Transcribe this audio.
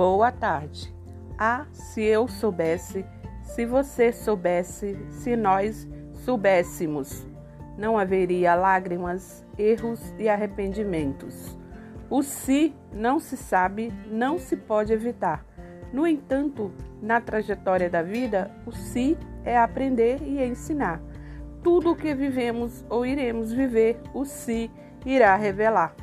Boa tarde. Ah, se eu soubesse, se você soubesse, se nós soubéssemos, não haveria lágrimas, erros e arrependimentos. O se não se sabe, não se pode evitar. No entanto, na trajetória da vida, o se é aprender e ensinar. Tudo o que vivemos ou iremos viver, o se irá revelar.